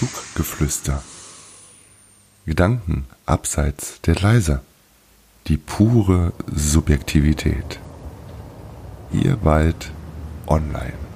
Zuggeflüster. Gedanken abseits der Gleise. Die pure Subjektivität. Ihr Wald online.